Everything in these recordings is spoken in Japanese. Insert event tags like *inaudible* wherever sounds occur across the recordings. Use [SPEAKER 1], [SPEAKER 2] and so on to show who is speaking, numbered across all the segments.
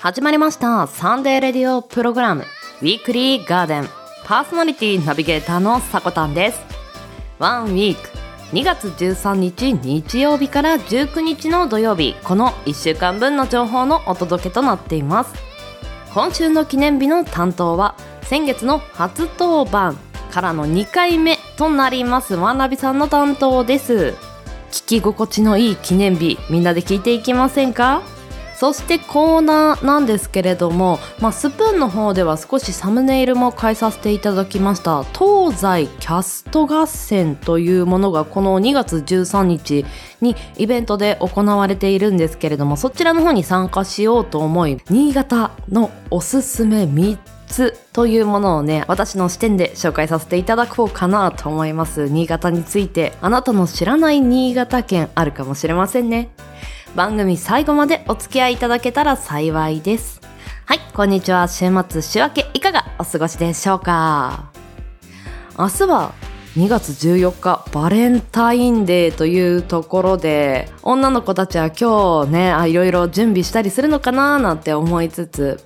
[SPEAKER 1] 始まりました。サンデーレディオプログラム。ウィークリーガーデン。パーソナリティナビゲーターのさこたんです。ワンウィーク。2月13日日曜日から19日の土曜日。この1週間分の情報のお届けとなっています。今週の記念日の担当は先月の初当番からの2回目となりますワンナビさんの担当です。聞き心地のいい記念日みんなで聞いていきませんか？そしてコーナーなんですけれども、まあ、スプーンの方では少しサムネイルも変えさせていただきました。東西キャスト合戦というものがこの2月13日にイベントで行われているんですけれどもそちらの方に参加しようと思い新潟のおすすめ3つというものをね私の視点で紹介させていただこうかなと思います。新潟についてあなたの知らない新潟県あるかもしれませんね。番組最後までお付き合いいただけたら幸いです。はいこんにちは。週末週明けいかがお過ごしでしょうか？明日は2月14日バレンタインデーというところで女の子たちは今日ねあいろいろ準備したりするのかななんて思いつつ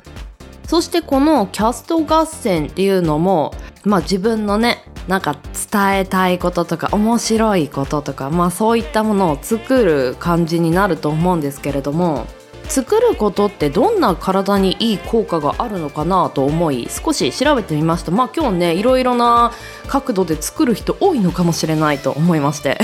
[SPEAKER 1] そしてこのキャスト合戦っていうのもまあ自分のねなんか伝えたいこととか面白いこととかまあそういったものを作る感じになると思うんですけれども作ることってどんな体にいい効果があるのかなと思い少し調べてみました。まあ今日ねいろいろな角度で作る人多いのかもしれないと思いまして。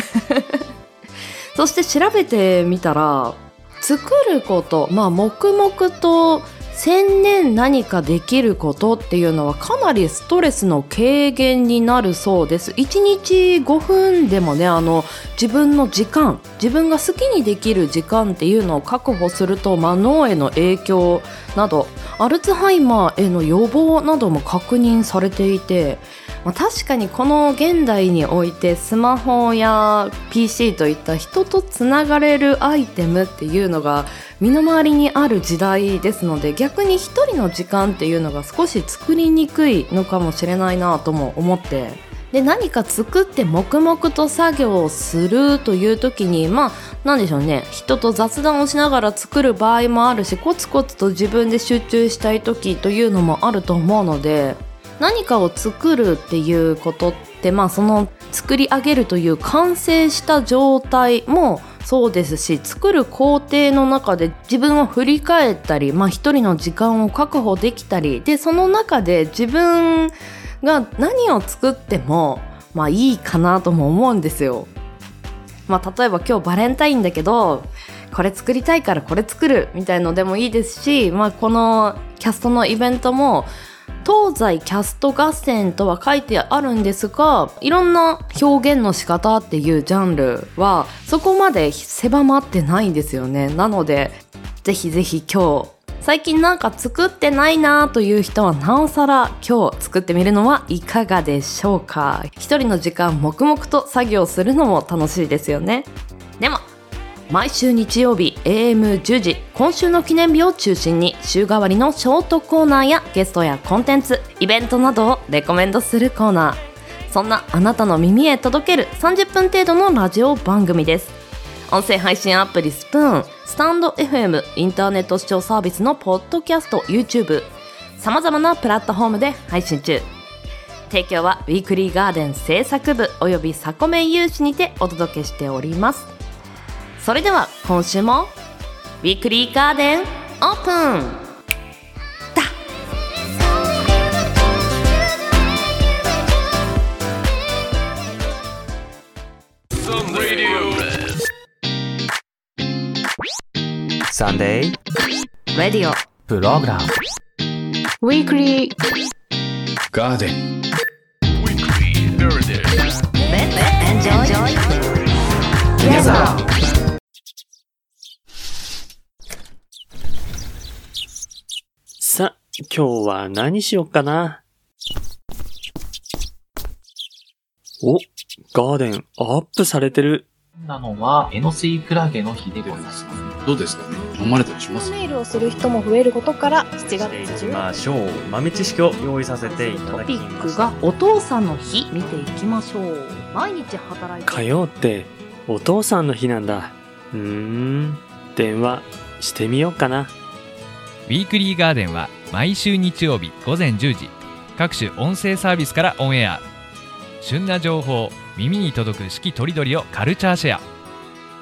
[SPEAKER 1] *laughs* そして調べてみたら作ることまあ黙々と千年何かできることっていうのはかなりストレスの軽減になるそうです。1日5分でもねあの自分の時間自分が好きにできる時間っていうのを確保すると、まあ、脳への影響などアルツハイマーへの予防なども確認されていてまあ、確かにこの現代においてスマホや PC といった人とつながれるアイテムっていうのが身の回りにある時代ですので逆に一人の時間っていうのが少し作りにくいのかもしれないなとも思って。で何か作って黙々と作業をするという時にまあ何でしょうね。人と雑談をしながら作る場合もあるしコツコツと自分で集中したい時というのもあると思うので何かを作るっていうことってまあその作り上げるという完成した状態もそうですし作る工程の中で自分を振り返ったりまあ一人の時間を確保できたりでその中で自分が何を作ってもまあいいかなとも思うんですよ。まあ例えば今日バレンタインだけどこれ作りたいからこれ作るみたいのでもいいですし、まあ、このキャストのイベントも東西キャスト合戦とは書いてあるんですがいろんな表現の仕方っていうジャンルはそこまで狭まってないんですよね。なのでぜひぜひ今日最近なんか作ってないなという人はなおさら今日作ってみるのはいかがでしょうか。一人の時間黙々と作業するのも楽しいですよね。でも毎週日曜日 AM10 時今週の記念日を中心に週替わりのショートコーナーやゲストやコンテンツイベントなどをレコメンドするコーナー。そんなあなたの耳へ届ける30分程度のラジオ番組です。音声配信アプリスプーンスタンド FM インターネット視聴サービスのポッドキャスト YouTube さまざまなプラットフォームで配信中。提供はウィークリーガーデン制作部およびサコメン有志にてお届けしております。それでは今週もウィークリーガーデンオープンだ。
[SPEAKER 2] サンデー
[SPEAKER 1] レディオ
[SPEAKER 2] プログラム
[SPEAKER 1] ウィークリー
[SPEAKER 3] ガーデン
[SPEAKER 1] レッツエンジョイ
[SPEAKER 2] Together
[SPEAKER 4] さ、今日は何しよっかな？お、ガーデンアップされてる。
[SPEAKER 5] なのは、エノスイクラゲの日でございます。
[SPEAKER 3] どうですかね？飲まれたりします？
[SPEAKER 6] メールをする人も増えることから7月
[SPEAKER 7] いきましょう豆知識を用意させていた
[SPEAKER 1] ト
[SPEAKER 7] だき
[SPEAKER 1] ピック
[SPEAKER 7] ました
[SPEAKER 1] がお父さんの日見ていきましょう毎日働いて
[SPEAKER 4] 火曜ってお父さんの日なんだ。うーん、電話してみようかな。
[SPEAKER 8] ウィークリーガーデンは毎週日曜日午前10時各種音声サービスからオンエア。旬な情報耳に届く四季とりどりをカルチャーシェア。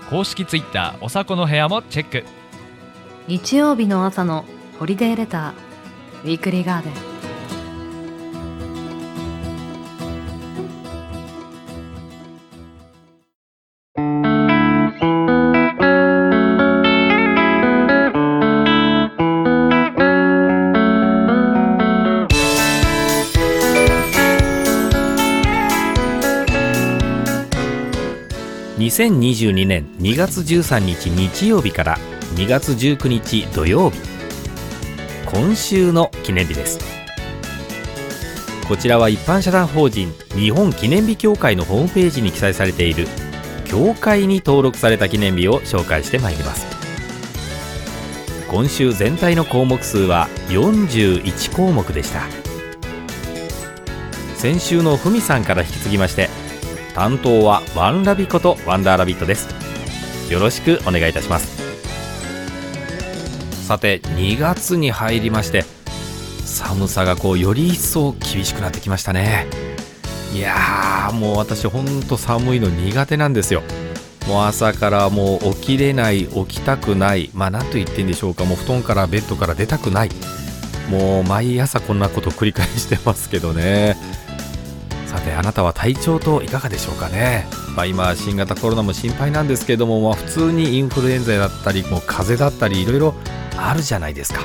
[SPEAKER 8] 公式ツイッターおさこの部屋もチェック。
[SPEAKER 1] 日曜日の朝のホリデーレターウィークリーガーデン。
[SPEAKER 9] 2022年2月13日日曜日から2月19日土曜日。今週の記念日です。こちらは一般社団法人日本記念日協会のホームページに記載されている協会に登録された記念日を紹介してまいります。今週全体の項目数は41項目でした。先週のふみさんから引き継ぎまして担当はワンラビことワンダーラビットです。よろしくお願いいたします。さて2月に入りまして寒さがこうより一層厳しくなってきましたね。いやーもう私ほんと寒いの苦手なんですよ。もう朝からもう起きれない起きたくない。まあ何と言ってんでしょうか。もう布団からベッドから出たくない。もう毎朝こんなこと繰り返してますけどね。さてあなたは体調といかがでしょうかね、まあ、今新型コロナも心配なんですけども、まあ、普通にインフルエンザだったりもう風邪だったりいろいろあるじゃないですか。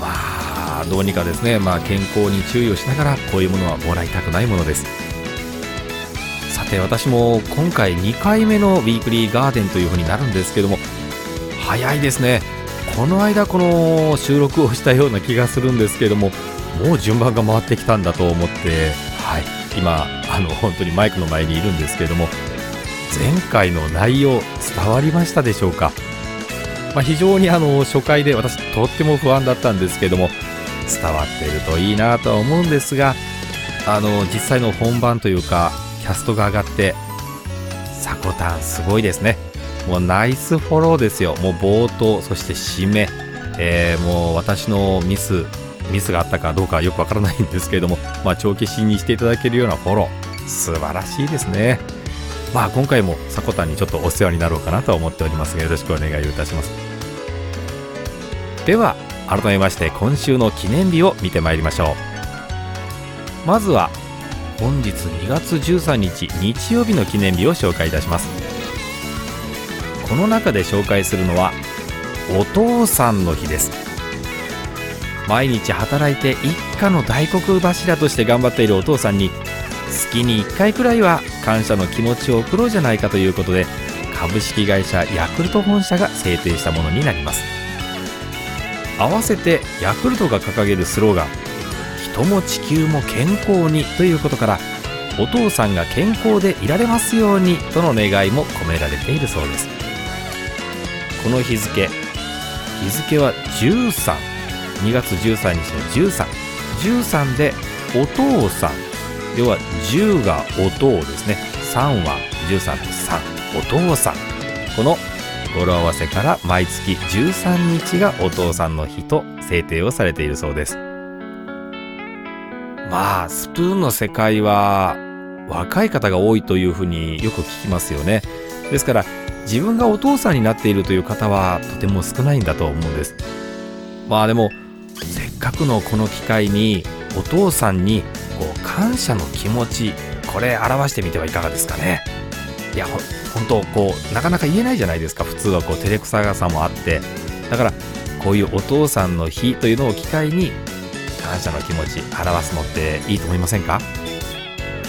[SPEAKER 9] まあどうにかですね、まあ、健康に注意をしながらこういうものはもらいたくないものです。さて私も今回2回目のウィークリーガーデンというふうになるんですけども早いですね。この間この収録をしたような気がするんですけどももう順番が回ってきたんだと思ってはい。今あの本当にマイクの前にいるんですけれども前回の内容伝わりましたでしょうか、まあ、非常にあの初回で私とっても不安だったんですけども伝わっているといいなとは思うんですがあの実際の本番というかキャストが上がってサコタンすごいですね。もうナイスフォローですよ。もう冒頭そして締め、えー、もう私のミスミスがあったかどうかよくわからないんですけれども、*laughs* まあ、帳消しにしていただけるようなフォロー素晴らしいですね。まあ今回もサコタンにちょっとお世話になろうかなと思っておりますがよろしくお願いいたします。では改めまして今週の記念日を見てまいりましょう。まずは本日2月13日日曜日の記念日を紹介いたします。この中で紹介するのはお父さんの日です。毎日働いて一家の大黒柱として頑張っているお父さんに月に1回くらいは感謝の気持ちを送ろうじゃないかということで株式会社ヤクルト本社が制定したものになります。合わせてヤクルトが掲げるスローガン「人も地球も健康に」ということからお父さんが健康でいられますようにとの願いも込められているそうです。この日付日付は13 2月13日の1313 13でお父さん。要は10が音ですね。3は13の3お父さん。この語呂合わせから毎月13日がお父さんの日と制定をされているそうです。まあスプーンの世界は若い方が多いというふうによく聞きますよね。ですから自分がお父さんになっているという方はとても少ないんだと思うんです。まあでもかくのこの機会にお父さんにこう感謝の気持ちこれ表してみてはいかがですかね。いやほ本当こうなかなか言えないじゃないですか。普通はこう照れくさがさもあって。だからこういうお父さんの日というのを機会に感謝の気持ち表すのっていいと思いませんか？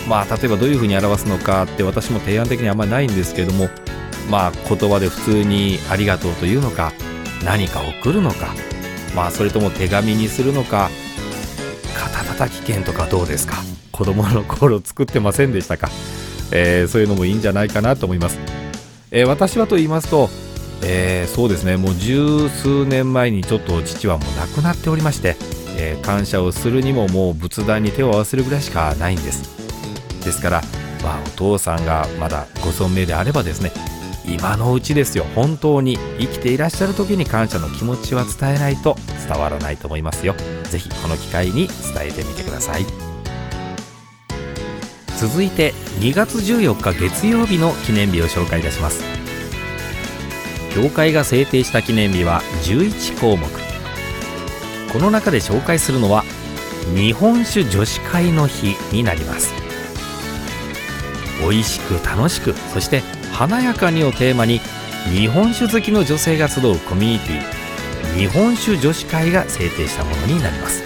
[SPEAKER 9] まあ例えばどういうふうに表すのかって私も提案的にあんまりないんですけどもまあ言葉で普通にありがとうというのか何か送るのかまあそれとも手紙にするのか肩叩き券とかどうですか？子供の頃作ってませんでしたか、えー、そういうのもいいんじゃないかなと思います、えー、私はと言いますと、えー、そうですね。もう十数年前にちょっと父はもう亡くなっておりまして、え感謝をするにももう仏壇に手を合わせるぐらいしかないんです。ですから、まあ、お父さんがまだご存命であればですね今のうちですよ。本当に。生きていらっしゃる時に感謝の気持ちは伝えないと伝わらないと思いますよ。ぜひこの機会に伝えてみてください。続いて2月14日月曜日の記念日を紹介いたします。教会が制定した記念日は11項目。この中で紹介するのは日本酒女子会の日になります。美味しく楽しくそして華やかにをテーマに日本酒好きの女性が集うコミュニティ日本酒女子会が制定したものになります。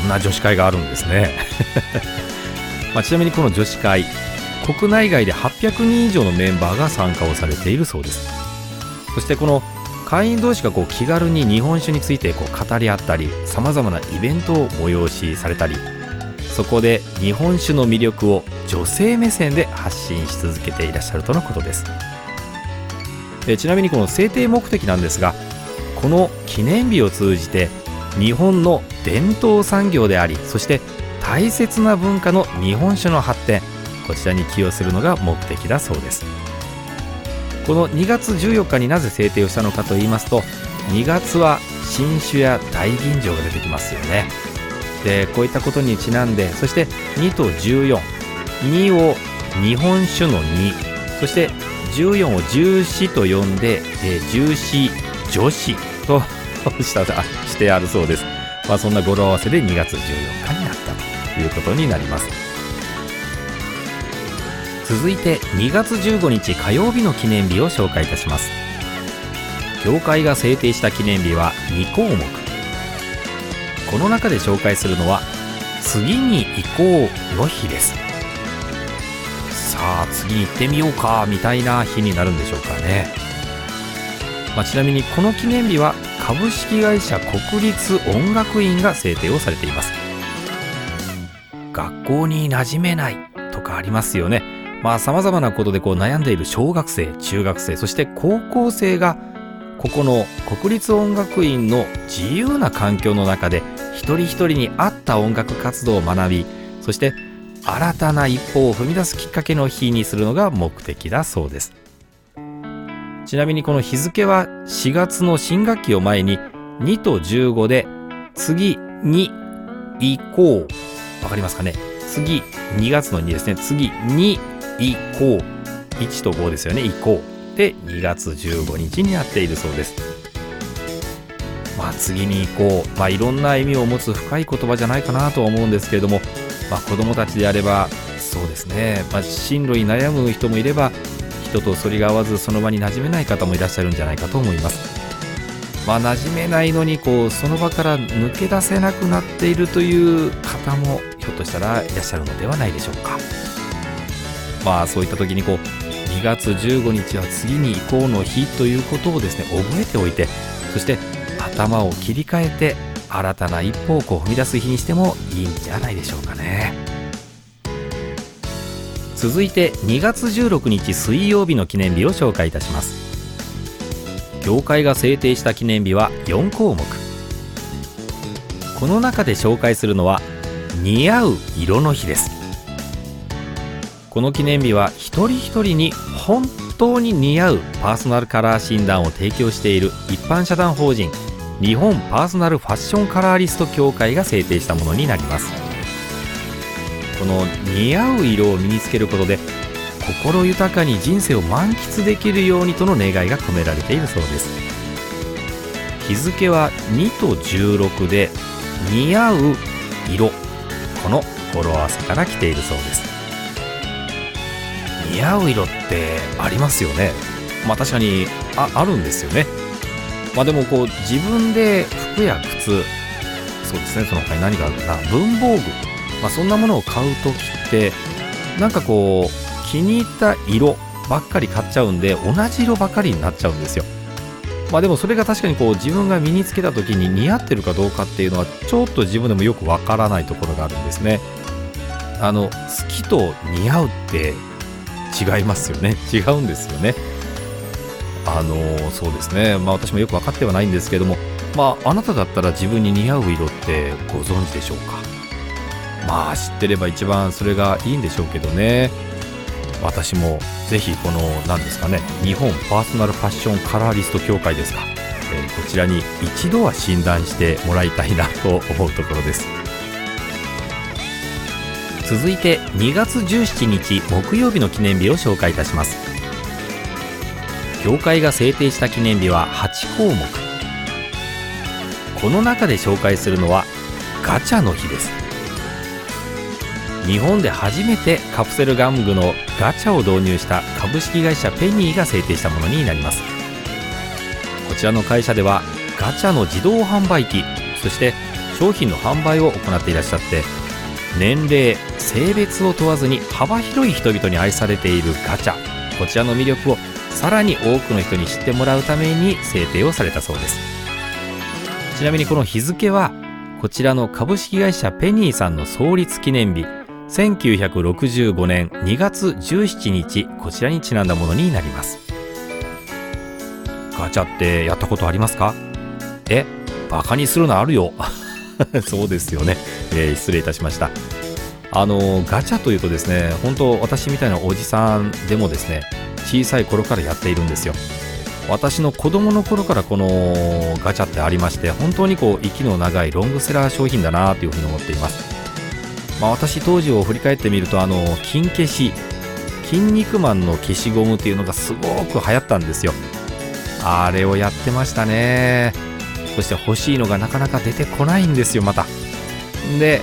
[SPEAKER 9] こんな女子会があるんですね。*laughs* まあ、ちなみにこの女子会国内外で800人以上のメンバーが参加をされているそうです。そしてこの会員同士がこう気軽に日本酒についてこう語り合ったりさまざまなイベントを催しされたりそこで日本酒の魅力を女性目線で発信し続けていらっしゃるとのことです。でちなみにこの制定目的なんですがこの記念日を通じて日本の伝統産業でありそして大切な文化の日本酒の発展こちらに寄与するのが目的だそうです。この2月14日になぜ制定をしたのかと言いますと2月は新酒や大吟醸が出てきますよね。でこういったことにちなんでそして2と142を日本酒の2そして14を重視と呼んで、えー、重視女子と *laughs* したしてあるそうです、まあ、そんな語呂合わせで2月14日になったということになります。続いて2月15日火曜日の記念日を紹介いたします。教会が制定した記念日は2項目。この中で紹介するのは次に行こうの日です。さあ次に行ってみようかみたいな日になるんでしょうかね、まあ、ちなみにこの記念日は株式会社国立音楽院が制定をされています。学校に馴染めないとかありますよね。まあ様々なことでこう悩んでいる小学生、中学生、そして高校生がここの国立音楽院の自由な環境の中で一人一人に合った音楽活動を学び、そして新たな一歩を踏み出すきっかけの日にするのが目的だそうです。ちなみにこの日付は4月の新学期を前に2と15で次に行こう。わかりますかね？次2月の2ですね。次に以降1と5ですよね以降で2月15日になっているそうです次に行こう。まあいろんな意味を持つ深い言葉じゃないかなとは思うんですけれども。まあ子供たちであればそうですね、まあ、進路に悩む人もいれば人と反りが合わずその場に馴染めない方もいらっしゃるんじゃないかと思います。まあ馴染めないのにこうその場から抜け出せなくなっているという方もひょっとしたらいらっしゃるのではないでしょうか。まあそういった時にこう2月15日は次に行こうの日ということをですね覚えておいてそして頭を切り替えて新たな一歩を踏み出す日にしてもいいんじゃないでしょうかね。続いて2月16日水曜日の記念日を紹介いたします。教会が制定した記念日は4項目。この中で紹介するのは似合う色の日です。この記念日は一人一人に本当に似合うパーソナルカラー診断を提供している一般社団法人日本パーソナルファッションカラーリスト協会が制定したものになります。この似合う色を身につけることで心豊かに人生を満喫できるようにとの願いが込められているそうです。日付は2と16で似合う色。この語呂合わせから来ているそうです。似合う色ってありますよね。まあ確かにああるんですよね。まあでもこう自分で服や靴そうですねその他に何があるかな文房具まあそんなものを買う時ってなんかこう気に入った色ばっかり買っちゃうんで同じ色ばかりになっちゃうんですよ。まあでもそれが確かにこう自分が身につけた時に似合ってるかどうかっていうのはちょっと自分でもよくわからないところがあるんですね。あの好きと似合うって違いますよね。違うんですよね。あのそうですね。まあ私もよく分かってはないんですけどもまああなただったら自分に似合う色ってご存知でしょうか？まあ知ってれば一番それがいいんでしょうけどね。私もぜひこの何ですかね日本パーソナルファッションカラーリスト協会ですか、えーこちらに一度は診断してもらいたいなと思うところです。続いて2月17日木曜日の記念日を紹介いたします。協会が制定した記念日は8項目。この中で紹介するのはガチャの日です。日本で初めてカプセル玩具のガチャを導入した株式会社ペニーが制定したものになります。こちらの会社ではガチャの自動販売機そして商品の販売を行っていらっしゃって年齢性別を問わずに幅広い人々に愛されているガチャ。こちらの魅力をさらに多くの人に知ってもらうために制定をされたそうです。ちなみにこの日付はこちらの株式会社ペニーさんの創立記念日。1965年2月17日こちらにちなんだものになります。ガチャってやったことありますか？えバカにするのあるよ。*laughs* そうですよね、えー失礼いたしました。あのガチャというとですね本当私みたいなおじさんでもですね小さい頃からやっているんですよ。私の子供の頃からこのガチャってありまして本当にこう息の長いロングセラー商品だなというふうに思っています。まあ、私当時を振り返ってみるとあの金消し筋肉マンの消しゴムっていうのがすごく流行ったんですよ。あれをやってましたね。そして欲しいのがなかなか出てこないんですよまた。で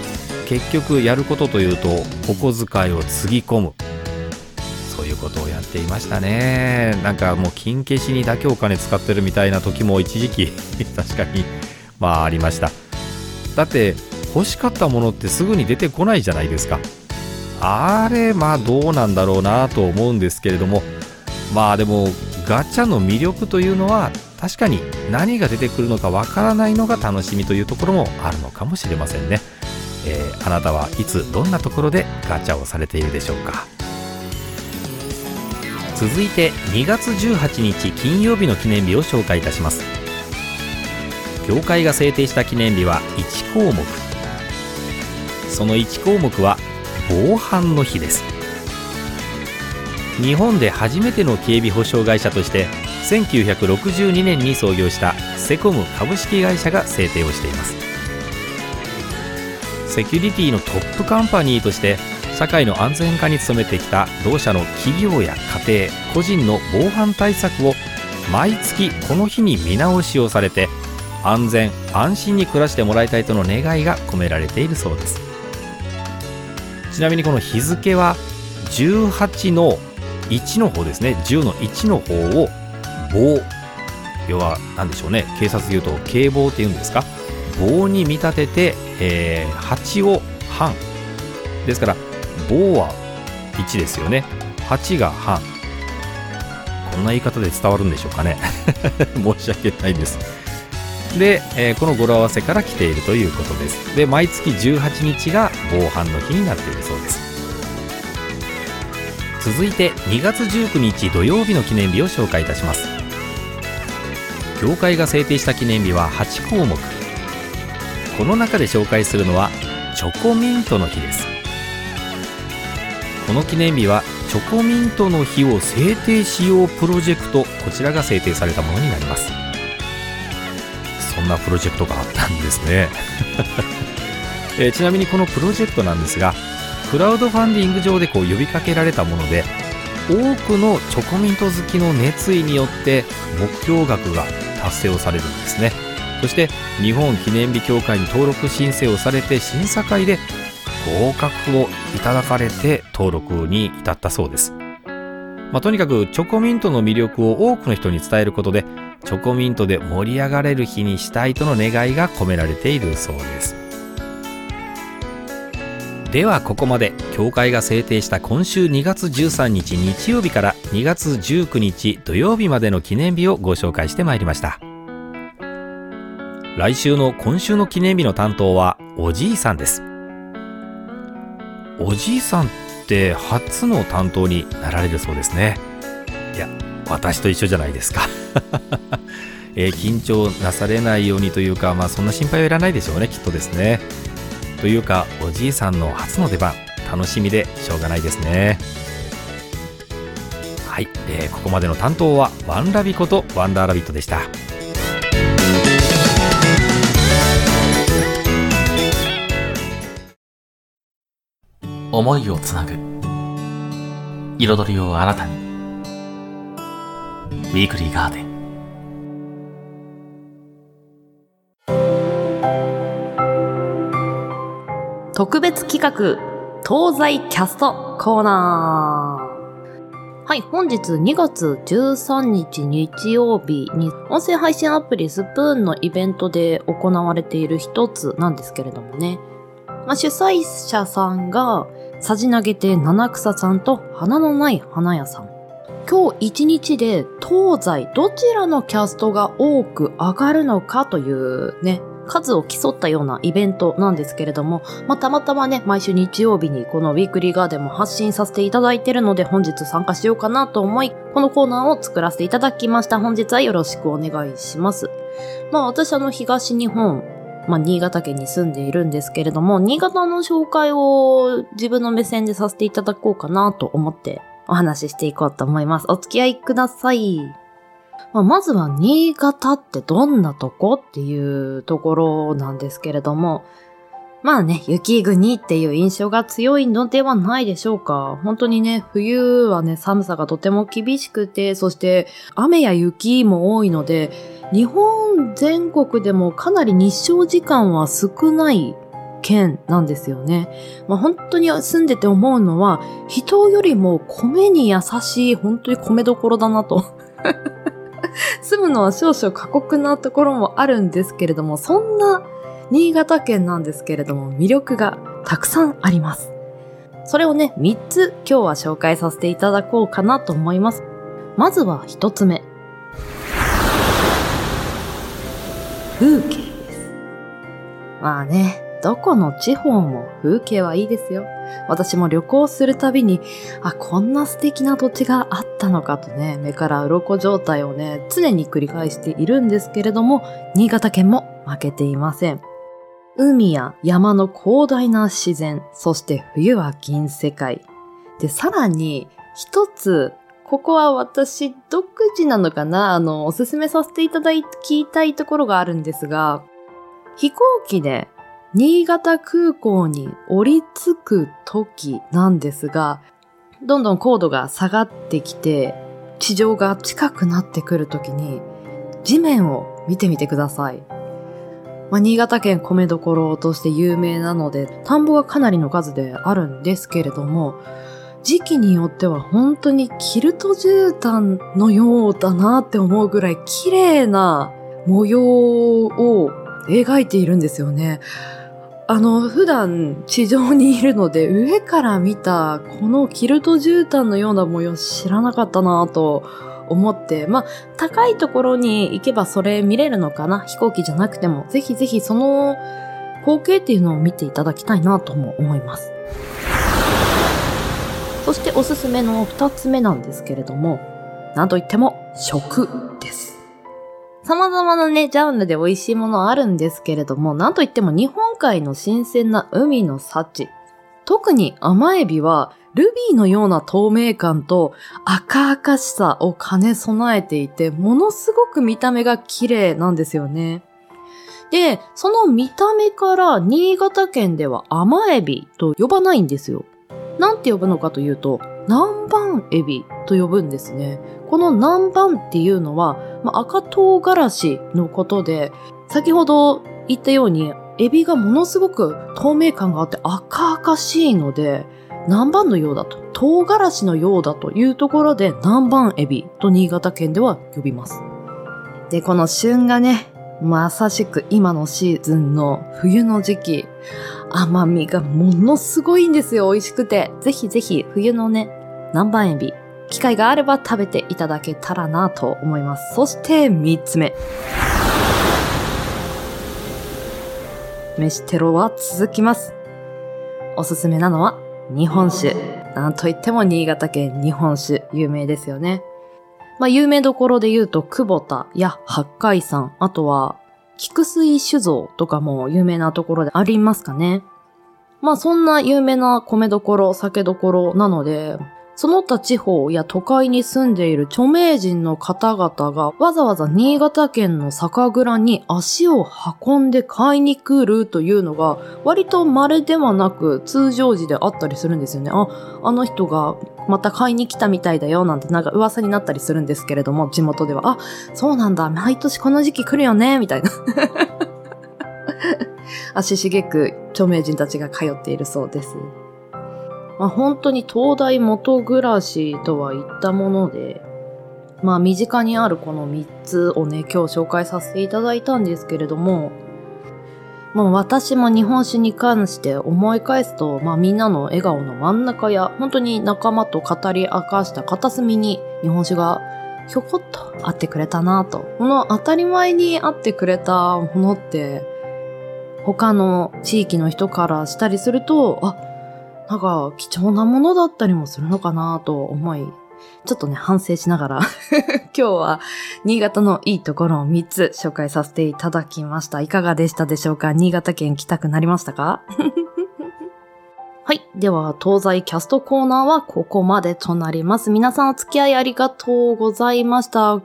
[SPEAKER 9] 結局やることというとお小遣いをつぎ込む。いうことをやっていましたね。なんかもう金消しにだけお金使ってるみたいな時も一時期 *laughs* 確かにまあありました。だって欲しかったものってすぐに出てこないじゃないですか。あれまあどうなんだろうなと思うんですけれども。まあでもガチャの魅力というのは確かに何が出てくるのかわからないのが楽しみというところもあるのかもしれませんね、えーあなたはいつどんなところでガチャをされているでしょうか。続いて2月18日金曜日の記念日を紹介いたします。協会が制定した記念日は1項目。その1項目は防犯の日です。日本で初めての警備保障会社として1962年に創業したセコム株式会社が制定をしています。セキュリティのトップカンパニーとして社会の安全化に努めてきた同社の企業や家庭個人の防犯対策を毎月この日に見直しをされて安全安心に暮らしてもらいたいとの願いが込められているそうです。ちなみにこの日付は18の1の方ですね。10の1の方を棒要は何でしょうね。警察でいうと警棒っていうんですか？棒に見立てて、えー8を半ですから棒は1ですよね。8が半。こんな言い方で伝わるんでしょうかね。*laughs* 申し訳ないです。で、えーこの語呂合わせから来ているということです。で毎月18日が防犯の日になっているそうです。続いて2月19日土曜日の記念日を紹介いたします。協会が制定した記念日は8項目。この中で紹介するのはチョコミントの日です。この記念日はチョコミントの日を制定しようプロジェクトこちらが制定されたものになります。そんなプロジェクトがあったんですね、*laughs* えちなみにこのプロジェクトなんですがクラウドファンディング上でこう呼びかけられたもので多くのチョコミント好きの熱意によって目標額が達成をされるんですね。そして日本記念日協会に登録申請をされて審査会で合格をいただかれて登録に至ったそうです、まあ、とにかくチョコミントの魅力を多くの人に伝えることでチョコミントで盛り上がれる日にしたいとの願いが込められているそうです。ではここまで協会が制定した今週2月13日日曜日から2月19日土曜日までの記念日をご紹介してまいりました。来週の今週の記念日の担当はおじいさんです。おじいさんって初の担当になられるそうですね。いや私と一緒じゃないですか。*laughs* えー緊張なされないようにというかまあそんな心配はいらないでしょうねきっとですね。というかおじいさんの初の出番楽しみでしょうがないですね。はい、えーここまでの担当はワンラビことワンダーラビットでした。
[SPEAKER 5] 思いをつなぐ。彩りを新たに。ウィークリーガーデン。
[SPEAKER 1] 特別企画、東西キャストコーナー。はい、本日2月13日日曜日に音声配信アプリスプーンのイベントで行われている一つなんですけれどもね。まあ、主催者さんが、さじ投げて七草さんと花のない花屋さん。今日一日で東西どちらのキャストが多く上がるのかというね、数を競ったようなイベントなんですけれども、まあ、たまたまね、毎週日曜日にこのウィークリーガーデンも発信させていただいているので、本日参加しようかなと思い、このコーナーを作らせていただきました。本日はよろしくお願いします。まあ、私あの、東日本、まあ、新潟県に住んでいるんですけれども、新潟の紹介を自分の目線でさせていただこうかなと思ってお話ししていこうと思います。お付き合いください。まあ、まずは新潟ってどんなとこっていうところなんですけれども、まあね、雪国っていう印象が強いのではないでしょうか。本当にね、冬はね、寒さがとても厳しくて、そして雨や雪も多いので、日本全国でもかなり日照時間は少ない県なんですよね。まあ、本当に住んでて思うのは、人よりも米に優しい本当に米どころだなと。*laughs* 住むのは少々過酷なところもあるんですけれども、そんな新潟県なんですけれども、魅力がたくさんあります。それをね、3つ今日は紹介させていただこうかなと思います。まずは1つ目。風景です。まあね、どこの地方も風景はいいですよ。私も旅行するたびに、あ、こんな素敵な土地があったのかとね、目から鱗状態をね、常に繰り返しているんですけれども、新潟県も負けていません。海や山の広大な自然、そして冬は銀世界。で、さらに、一つ、ここは私独自なのかな？あの、おすすめさせていただきたいところがあるんですが、飛行機で新潟空港に降り立く時なんですが、どんどん高度が下がってきて、地上が近くなってくる時に、地面を見てみてください。まあ、新潟県米どころとして有名なので、田んぼがかなりの数であるんですけれども、時期によっては本当にキルト絨毯のようだなって思うぐらい綺麗な模様を描いているんですよね。あの、普段地上にいるので上から見たこのキルト絨毯のような模様知らなかったなと思って、まあ、高いところに行けばそれ見れるのかな？飛行機じゃなくても、ぜひぜひその光景っていうのを見ていただきたいなとも思います。そしておすすめの二つ目なんですけれども、なんといっても食です。様々なね、ジャンルで美味しいものあるんですけれども、なんといっても日本海の新鮮な海の幸。特に甘エビは、ルビーのような透明感と赤々しさを兼ね備えていて、ものすごく見た目が綺麗なんですよね。で、その見た目から新潟県では甘エビと呼ばないんですよ。なんて呼ぶのかというと、南蛮エビと呼ぶんですね。この南蛮っていうのは、まあ、赤唐辛子のことで、先ほど言ったように、エビがものすごく透明感があって赤々しいので、南蛮のようだと、唐辛子のようだというところで南蛮エビと新潟県では呼びます。で、この旬がね、まさしく今のシーズンの冬の時期、甘みがものすごいんですよ、美味しくて。ぜひぜひ冬のね、南蛮エビ、機会があれば食べていただけたらなと思います。そして三つ目。飯テロは続きます。おすすめなのは日本酒。なんといっても新潟県日本酒有名ですよね。まあ有名どころで言うと久保田や八海山、あとは菊水酒造とかも有名なところでありますかね。まあそんな有名な米どころ、酒どころなので、その他地方や都会に住んでいる著名人の方々がわざわざ新潟県の酒蔵に足を運んで買いに来るというのが割と稀ではなく通常時であったりするんですよね。あ、あの人がまた買いに来たみたいだよなんてなんか噂になったりするんですけれども、地元では。あ、そうなんだ。毎年この時期来るよねみたいな。足しげく著名人たちが通っているそうです。まあ、本当に東大元暮らしとは言ったもので、まあ身近にあるこの3つをね、今日紹介させていただいたんですけれども、まあ私も日本酒に関して思い返すと、まあみんなの笑顔の真ん中や、本当に仲間と語り明かした片隅に日本酒がひょこっとあってくれたなと。この当たり前にあってくれたものって、他の地域の人からしたりすると、あ、なんか貴重なものだったりもするのかなと思い、ちょっとね、反省しながら、*laughs* 今日は新潟のいいところを3つ紹介させていただきました。いかがでしたでしょうか？新潟県来たくなりましたか？*laughs* はい。では、東西キャストコーナーはここまでとなります。皆さんお付き合いありがとうございました。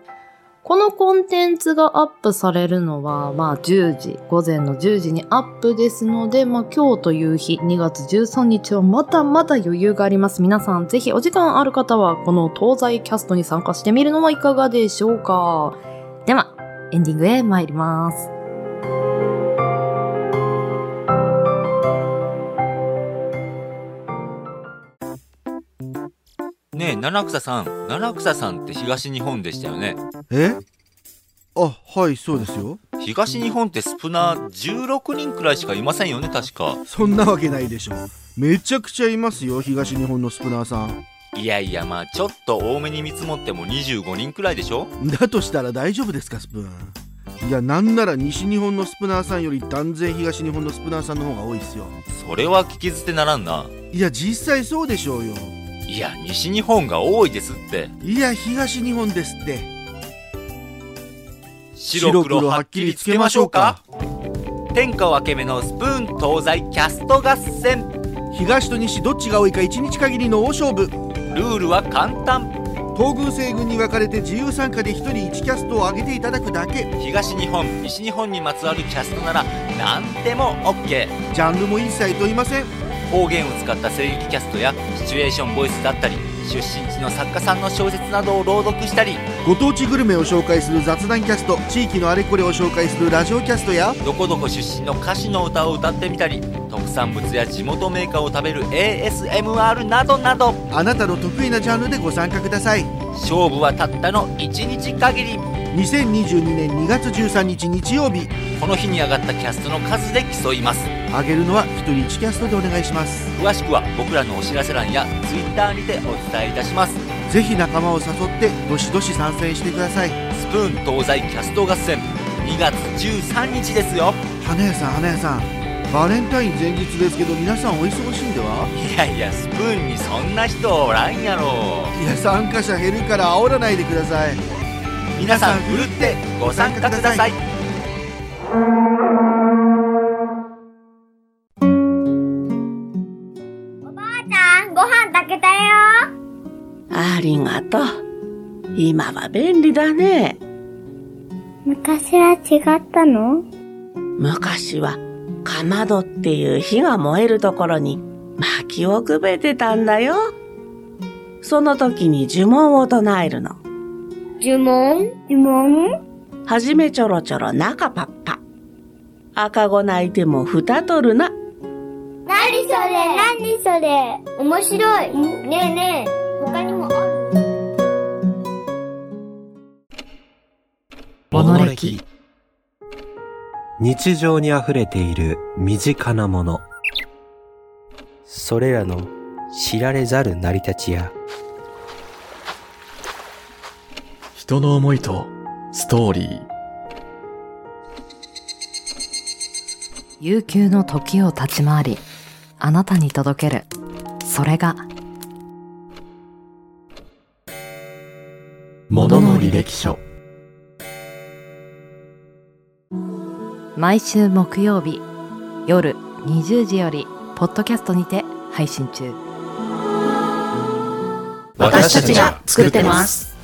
[SPEAKER 1] このコンテンツがアップされるのは、まあ10時、午前の10時にアップですので、まあ今日という日、2月13日はまだまだ余裕があります。皆さんぜひお時間ある方は、この東西キャストに参加してみるのはいかがでしょうか。では、エンディングへ参ります。
[SPEAKER 10] 七草さん。七草さんって東日本でしたよね。
[SPEAKER 11] え？あ、はい、そうですよ。
[SPEAKER 10] 東日本ってスプナー16人くらいしかいませんよね、確か。
[SPEAKER 11] そんなわけないでしょ。めちゃくちゃいますよ、東日本のスプナーさん。
[SPEAKER 10] いやいや、まあちょっと多めに見積もっても25人くらいでしょ
[SPEAKER 11] だとしたら大丈夫ですか、スプーン。いや、なんなら西日本のスプナーさんより断然東日本のスプナーさんの方が多いっすよ。
[SPEAKER 10] それは聞き捨てならんな。
[SPEAKER 11] いや、実際そうでしょうよ。
[SPEAKER 10] いや、西日本が多いですって。
[SPEAKER 11] いや、東日本ですって。
[SPEAKER 10] 白黒はっきりつけましょうか。天下分け目のスプーン東西キャスト合戦。
[SPEAKER 11] 東と西どっちが多いか1日限りの大勝負。
[SPEAKER 10] ルールは簡単。
[SPEAKER 11] 東軍西軍に分かれて自由参加で1人1キャストを上げていただくだけ。
[SPEAKER 10] 東日本西日本にまつわるキャストなら何でも OK
[SPEAKER 11] ジャンルも一切問いません
[SPEAKER 10] 方言を使った声劇キャストやシチュエーションボイスだったり出身地の作家さんの小説などを朗読したり
[SPEAKER 11] ご当地グルメを紹介する雑談キャスト地域のあれこれを紹介するラジオキャストや
[SPEAKER 10] どこどこ出身の歌手の歌を歌ってみたり特産物や地元メーカーを食べる ASMR などなど
[SPEAKER 11] あなたの得意なジャンルでご参加ください。
[SPEAKER 10] 勝負はたったの1日限り。
[SPEAKER 11] 2022年2月13日日曜日。
[SPEAKER 10] この日に上がったキャストの数で競います
[SPEAKER 11] 上げるのは1人1キャストでお願いします。
[SPEAKER 10] 詳しくは僕らのお知らせ欄や Twitter にてお伝えいたします。
[SPEAKER 11] ぜひ仲間を誘ってどしどし参戦してください。
[SPEAKER 10] スプーン東西キャスト合戦。2月13日ですよ。
[SPEAKER 11] 花屋さん花屋さん。バレンタイン前日ですけど皆さんお忙しいんではい
[SPEAKER 10] やいやスプーンにそんな人おらんやろ。
[SPEAKER 11] いや参加者減るから煽らないでください。
[SPEAKER 10] 皆さんふるってご参加ください
[SPEAKER 12] りがとう。今は便利だね。
[SPEAKER 13] 昔は違ったの？
[SPEAKER 12] 昔は、かまどっていう火が燃えるところに薪をくべてたんだよ。その時に呪文を唱えるの。
[SPEAKER 13] 呪文？呪文？
[SPEAKER 12] はじめちょろちょろ中パッパ。赤子泣いても蓋取るな。
[SPEAKER 13] なにそれ？なにそれ？面白いねえねえ他にもある
[SPEAKER 1] モノレキ
[SPEAKER 2] 日常にあふれている身近なもの。それらの知られざる成り立ちや、
[SPEAKER 3] 人の思いとストーリー。
[SPEAKER 1] 悠久の時を立ち回り、あなたに届ける。それが、
[SPEAKER 3] ものの履歴書。
[SPEAKER 1] 毎週木曜日、夜20時より、ポッドキャストにて配信中。私たちが作ってます。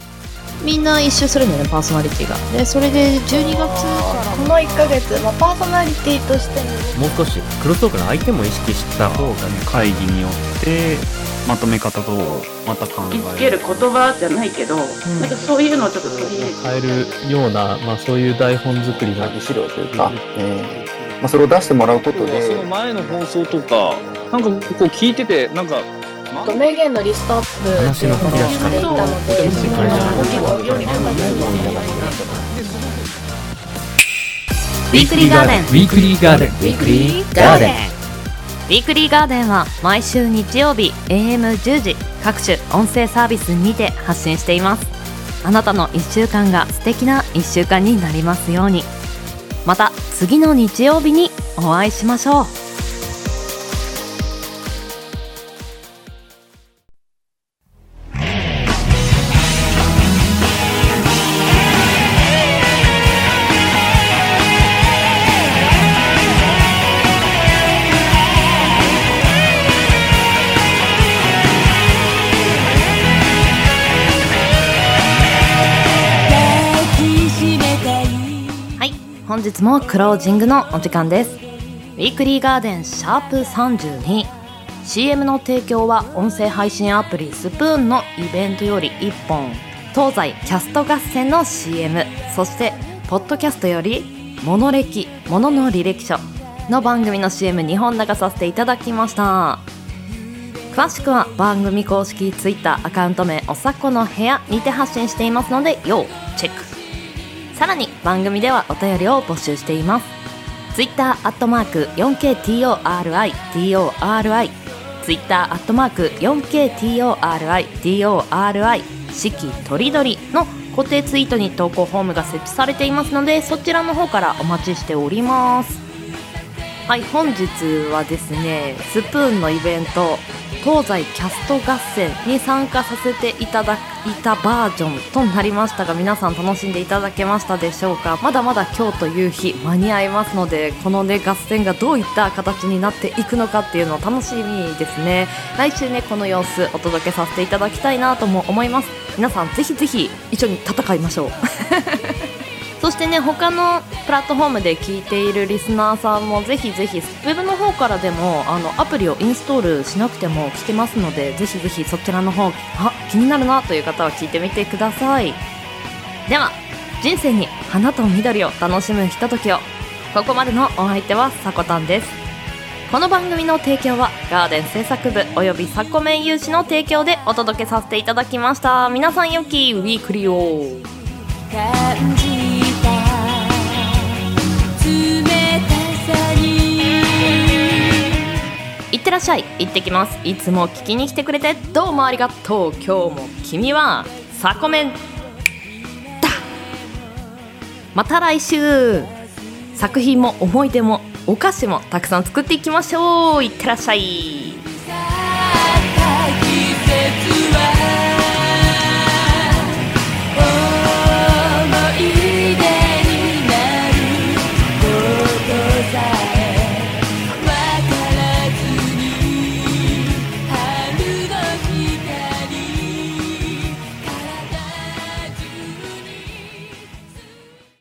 [SPEAKER 1] みんな一周するんだよねパーソナリティが。でそれで12月から
[SPEAKER 6] この1ヶ月、まあ、パーソナリティとして
[SPEAKER 7] もう少しクロストークの相手も意識した方がね会議によってまとめ方とまた考え。
[SPEAKER 12] つける言葉じゃないけど、なんかそういうのをちょっと取り入れて。
[SPEAKER 14] 変えるような、まあ、そういう台本作りの資料というか、えー。まあ、それを出してもらうことで。
[SPEAKER 15] その前の放送とかなんかこう聞いててなんか
[SPEAKER 6] 名言のリストアップ
[SPEAKER 7] 話の振り出し
[SPEAKER 6] していたので結構より深く
[SPEAKER 1] ウィークリーガーデン
[SPEAKER 8] ウィークリーガーデン
[SPEAKER 1] ウィークリーガーデンウィークリーガーデンは毎週日曜日 AM10 時各種音声サービスにて発信しています。あなたの1週間が素敵な1週間になりますように。また次の日曜日にお会いしましょう日もクロージングのお時間です。ウィークリーガーデンシャープ 32CM の提供は音声配信アプリスプーンのイベントより1本。東西キャスト合戦の CM そしてポッドキャストよりモノ歴モノの履歴書の番組の CM2 本流させていただきました。詳しくは番組公式 Twitter アカウント名おさこの部屋にて発信していますので要チェック。さらに番組ではお便りを募集しています。Twitter アットマーク 4KTORIDORI Twitter アットマーク 4KTORIDORI 四季とりどりの固定ツイートに投稿フォームが設置されていますのでそちらの方からお待ちしております。はい本日はですねスプーンのイベント東西キャスト合戦に参加させていただいたバージョンとなりましたが皆さん楽しんでいただけましたでしょうか？まだまだ今日という日間に合いますのでこのね合戦がどういった形になっていくのかっていうのを楽しみですね。来週ねこの様子お届けさせていただきたいなとも思います。皆さんぜひぜひ一緒に戦いましょう。*laughs* そしてね他のプラットフォームで聞いているリスナーさんもぜひぜひウェブの方からでもあのアプリをインストールしなくても聞けますのでぜひぜひそちらの方あ気になるなという方は聞いてみてください。では人生に花と緑を楽しむひとときをここまでのお相手はさこたんです。この番組の提供はガーデン制作部およびサコメン有志の提供でお届けさせていただきました。皆さん良きウィークリーを。行ってらっしゃい。行ってきます。いつも聞きに来てくれて。どうもありがとう。今日も君はサコメンだ。また来週作品も思い出もお菓子もたくさん作っていきましょう。いってらっしゃい。